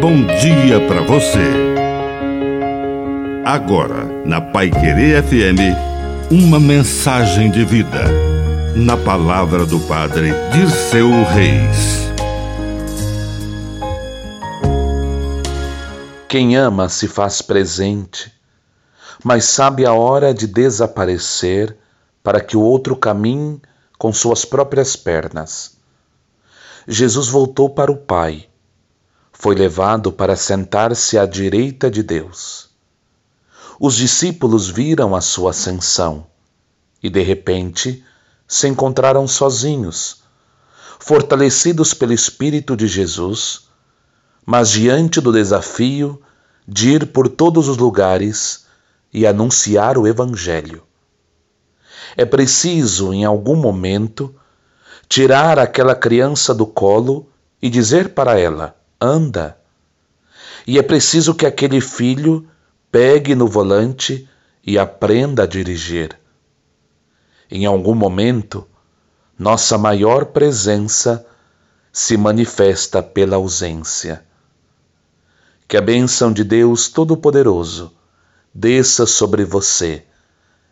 bom dia para você. Agora, na Pai Querer FM, uma mensagem de vida. Na palavra do Padre Dirceu Reis. Quem ama se faz presente, mas sabe a hora de desaparecer para que o outro caminhe com suas próprias pernas. Jesus voltou para o Pai foi levado para sentar-se à direita de Deus. Os discípulos viram a sua ascensão e, de repente, se encontraram sozinhos, fortalecidos pelo Espírito de Jesus, mas diante do desafio de ir por todos os lugares e anunciar o Evangelho. É preciso, em algum momento, tirar aquela criança do colo e dizer para ela: anda. E é preciso que aquele filho pegue no volante e aprenda a dirigir. Em algum momento, nossa maior presença se manifesta pela ausência. Que a bênção de Deus Todo-Poderoso desça sobre você,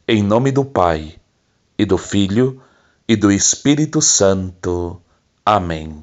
em nome do Pai, e do Filho, e do Espírito Santo. Amém.